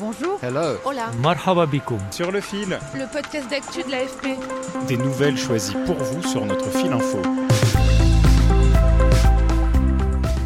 Bonjour. Hello. Hola. Marhaba bikoum. Sur le fil, Le podcast d'actu de l'AFP. des nouvelles choisies pour vous sur notre fil info.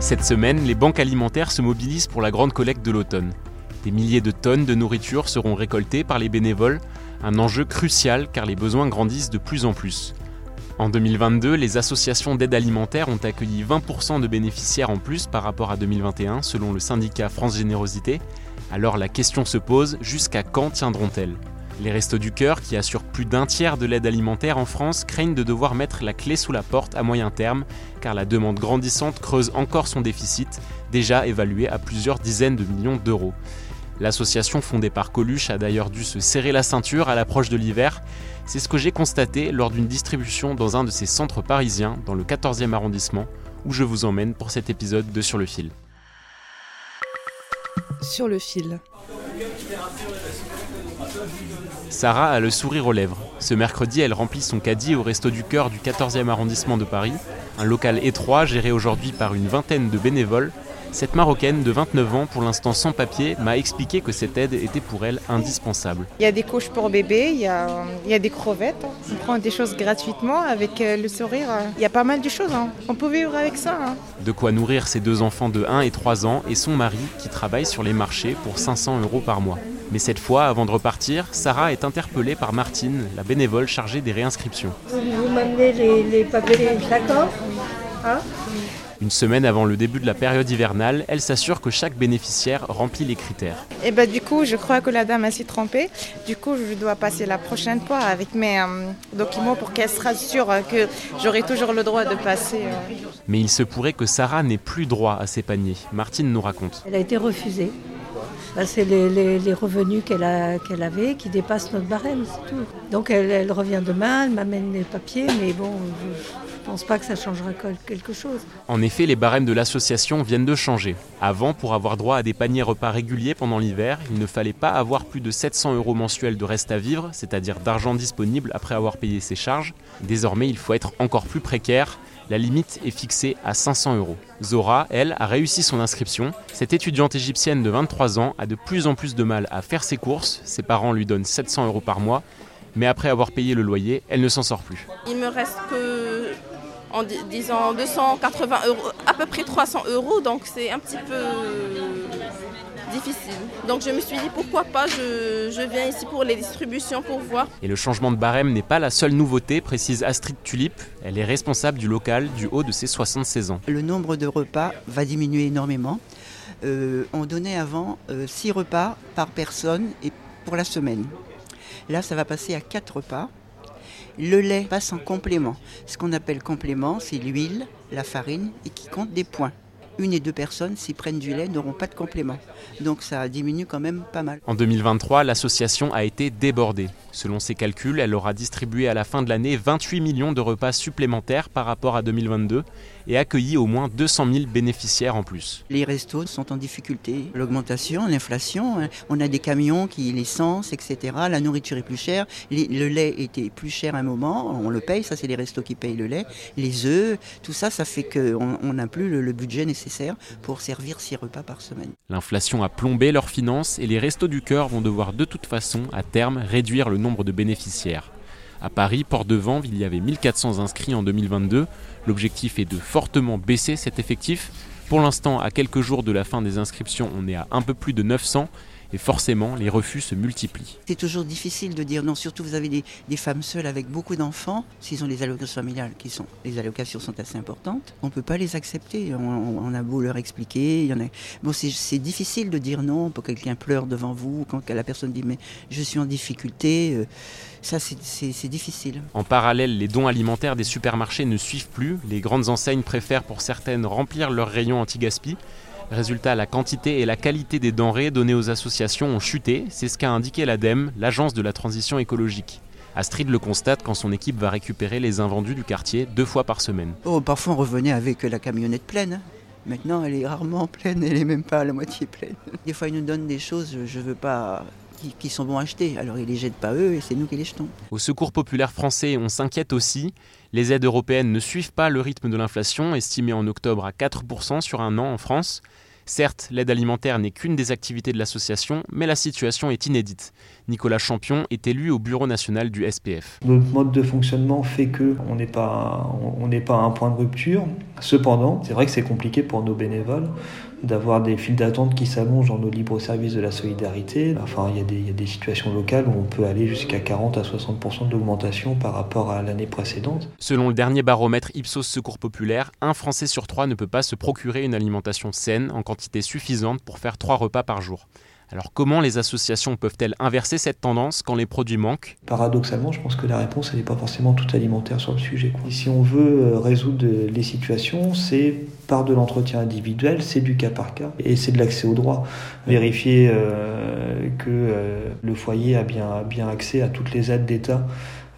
Cette semaine, les banques alimentaires se mobilisent pour la grande collecte de l'automne. Des milliers de tonnes de nourriture seront récoltées par les bénévoles, un enjeu crucial car les besoins grandissent de plus en plus. En 2022, les associations d'aide alimentaire ont accueilli 20% de bénéficiaires en plus par rapport à 2021 selon le syndicat France Générosité. Alors la question se pose, jusqu'à quand tiendront-elles? Les Restos du Cœur, qui assurent plus d'un tiers de l'aide alimentaire en France, craignent de devoir mettre la clé sous la porte à moyen terme, car la demande grandissante creuse encore son déficit, déjà évalué à plusieurs dizaines de millions d'euros. L'association fondée par Coluche a d'ailleurs dû se serrer la ceinture à l'approche de l'hiver. C'est ce que j'ai constaté lors d'une distribution dans un de ses centres parisiens, dans le 14e arrondissement, où je vous emmène pour cet épisode de Sur le fil. Sur le fil. Sarah a le sourire aux lèvres. Ce mercredi, elle remplit son caddie au Resto du Cœur du 14e arrondissement de Paris, un local étroit géré aujourd'hui par une vingtaine de bénévoles. Cette Marocaine de 29 ans, pour l'instant sans papier, m'a expliqué que cette aide était pour elle indispensable. Il y a des couches pour bébé, il y a, il y a des crevettes. On prend des choses gratuitement avec euh, le sourire. Il y a pas mal de choses. hein. On peut vivre avec ça. hein. De quoi nourrir ses deux enfants de 1 et 3 ans et son mari qui travaille sur les marchés pour 500 euros par mois. Mais cette fois, avant de repartir, Sarah est interpellée par Martine, la bénévole chargée des réinscriptions. Vous m'amenez les, les papiers, d'accord Hein Une semaine avant le début de la période hivernale, elle s'assure que chaque bénéficiaire remplit les critères. Et ben du coup, je crois que la dame a s'y trompée. Du coup, je dois passer la prochaine fois avec mes euh, documents pour qu'elle se rassure euh, que j'aurai toujours le droit de passer. euh. Mais il se pourrait que Sarah n'ait plus droit à ses paniers. Martine nous raconte. Elle a été refusée. Bah, c'est les, revenus qu'elle avait qui dépassent notre barème, c'est tout. Donc elle, revient demain, elle m'amène les papiers, mais bon, je ne pense pas que ça changera quel- quelque chose. En effet, les barèmes de l'association viennent de changer. Avant, pour avoir droit à des paniers repas réguliers pendant l'hiver, il ne fallait pas avoir plus de 700 euros mensuels de reste à vivre, c'est-à-dire d'argent disponible après avoir payé ses charges. Désormais, il faut être encore plus précaire. La limite est fixée à 500 euros. Zora, elle, a réussi son inscription. Cette étudiante égyptienne de 23 ans a de plus en plus de mal à faire ses courses. Ses parents lui donnent 700 euros par mois. Mais après avoir payé le loyer, elle ne s'en sort plus. Il me reste que, en di- disant 280 euros, à peu près 300 euros, donc c'est un petit peu difficile. Donc je me suis dit pourquoi pas, je, je viens ici pour les distributions pour voir. Et le changement de barème n'est pas la seule nouveauté, précise Astrid Tulip. Elle est responsable du local du haut de ses 76 ans. Le nombre de repas va diminuer énormément. Euh, on donnait avant 6 repas par personne et pour la semaine. Là, ça va passer à 4 repas. Le lait passe en complément. Ce qu'on appelle complément, c'est l'huile, la farine et qui compte des points. Une et deux personnes, s'ils prennent du lait, n'auront pas de complément. Donc ça diminue quand même pas mal. En 2023, l'association a été débordée. Selon ses calculs, elle aura distribué à la fin de l'année 28 millions de repas supplémentaires par rapport à 2022 et accueilli au moins 200 000 bénéficiaires en plus. Les restos sont en difficulté. L'augmentation, l'inflation, hein, on a des camions qui, l'essence, etc. La nourriture est plus chère. Le lait était plus cher à un moment, on le paye, ça c'est les restos qui payent le lait. Les œufs, tout ça, ça fait qu'on on n'a plus le budget nécessaire pour servir repas par semaine. L'inflation a plombé leurs finances et les restos du cœur vont devoir de toute façon, à terme, réduire le nombre de bénéficiaires. À Paris, Port de Vanves, il y avait 1400 inscrits en 2022. L'objectif est de fortement baisser cet effectif. Pour l'instant, à quelques jours de la fin des inscriptions, on est à un peu plus de 900 et forcément les refus se multiplient. C'est toujours difficile de dire non, surtout vous avez des, des femmes seules avec beaucoup d'enfants, s'ils ont des allocations familiales, qui sont, les allocations sont assez importantes, on ne peut pas les accepter, on, on, a beau leur expliquer, il y en a... bon, c'est difficile de dire non, pour quelqu'un pleure devant vous, quand la personne dit mais je suis en difficulté, euh, ça c'est difficile. En parallèle, les dons alimentaires des supermarchés ne suivent plus, les grandes enseignes préfèrent pour certaines remplir leurs rayons anti-gaspi, Résultat, la quantité et la qualité des denrées données aux associations ont chuté, c'est ce qu'a indiqué l'ADEME, l'agence de la transition écologique. Astrid le constate quand son équipe va récupérer les invendus du quartier deux fois par semaine. Oh, parfois on revenait avec la camionnette pleine. Hein. Maintenant, elle est rarement pleine, elle n'est même pas à la moitié pleine. Des fois, ils nous donnent des choses, je ne veux pas qui, sont bons à acheter. Alors ils les jettent pas eux et c'est nous qui les jetons. Au Secours populaire français, on s'inquiète aussi. Les aides européennes ne suivent pas le rythme de l'inflation, estimée en octobre à 4% sur un an en France. Certes, l'aide alimentaire n'est qu'une des activités de l'association, mais la situation est inédite. Nicolas Champion est élu au bureau national du SPF. Notre mode de fonctionnement fait qu'on n'est pas, on pas à un point de rupture. Cependant, c'est vrai que c'est compliqué pour nos bénévoles d'avoir des files d'attente qui s'allongent dans nos libres services de la solidarité. Enfin, il y, a des, il y, a des, situations locales où on peut aller jusqu'à 40 à 60% d'augmentation par rapport à l'année précédente. Selon le dernier baromètre Ipsos Secours Populaire, un Français sur trois ne peut pas se procurer une alimentation saine en quantité suffisante pour faire trois repas par jour. Alors comment les associations peuvent-elles inverser cette tendance quand les produits manquent? Paradoxalement, je pense que la réponse n'est pas forcément toute alimentaire sur le sujet. si on veut euh, résoudre les situations, c'est par de l'entretien individuel, c'est du cas par cas et c'est de l'accès au droit. Vérifier euh, que euh, le foyer a bien, bien accès à toutes les aides d'État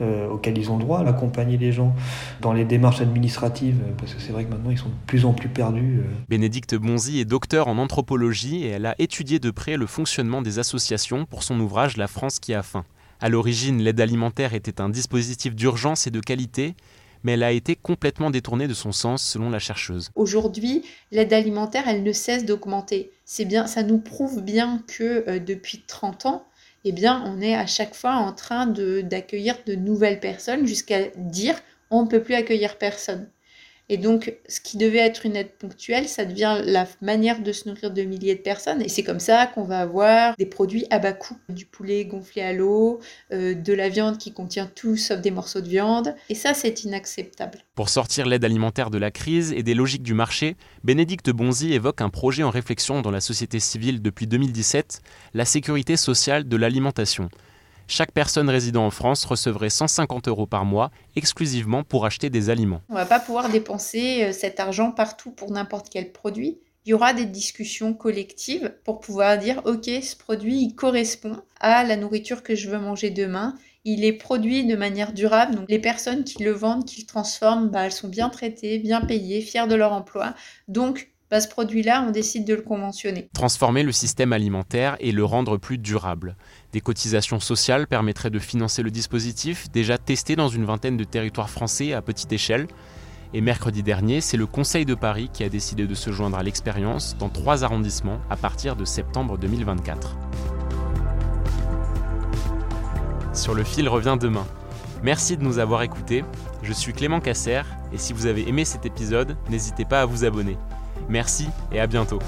euh, auxquels ils ont droit, accompagner les gens dans les démarches administratives, euh, parce que c'est vrai que maintenant ils sont de plus en plus perdus. Euh. Bénédicte Bonzi est docteur en anthropologie et elle a étudié de près le fonctionnement des associations pour son ouvrage La France qui a faim. À l'origine, l'aide alimentaire était un dispositif d'urgence et de qualité, mais elle a été complètement détournée de son sens selon la chercheuse. Aujourd'hui, l'aide alimentaire, elle ne cesse d'augmenter. C'est bien, ça nous prouve bien que depuis 30 ans, eh bien, on est à chaque fois en train d'accueillir de, nouvelles personnes jusqu'à dire on ne peut plus accueillir personne. Et donc, ce qui devait être une aide ponctuelle, ça devient la manière de se nourrir de milliers de personnes. Et c'est comme ça qu'on va avoir des produits à bas coût. Du poulet gonflé à l'eau, euh, de la viande qui contient tout sauf des morceaux de viande. Et ça, c'est inacceptable. Pour sortir l'aide alimentaire de la crise et des logiques du marché, Bénédicte Bonzi évoque un projet en réflexion dans la société civile depuis 2017, la sécurité sociale de l'alimentation chaque personne résidant en France recevrait 150 euros par mois exclusivement pour acheter des aliments. On ne va pas pouvoir dépenser euh, cet argent partout pour n'importe quel produit. Il y aura des discussions collectives pour pouvoir dire ok, ce produit il correspond à la nourriture que je veux manger demain. Il est produit de manière durable, donc les personnes qui le vendent, qui le transforment, bah, elles sont bien traitées, bien payées, fières de leur emploi. Donc ce produit-là, on décide de le conventionner. Transformer le système alimentaire et le rendre plus durable. Des cotisations sociales permettraient de financer le dispositif, déjà testé dans une vingtaine de territoires français à petite échelle. Et mercredi dernier, c'est le Conseil de Paris qui a décidé de se joindre à l'expérience dans trois arrondissements à partir de septembre 2024. Sur le fil revient demain. Merci de nous avoir écoutés. Je suis Clément Casser et si vous avez aimé cet épisode, n'hésitez pas à vous abonner. Merci et à bientôt.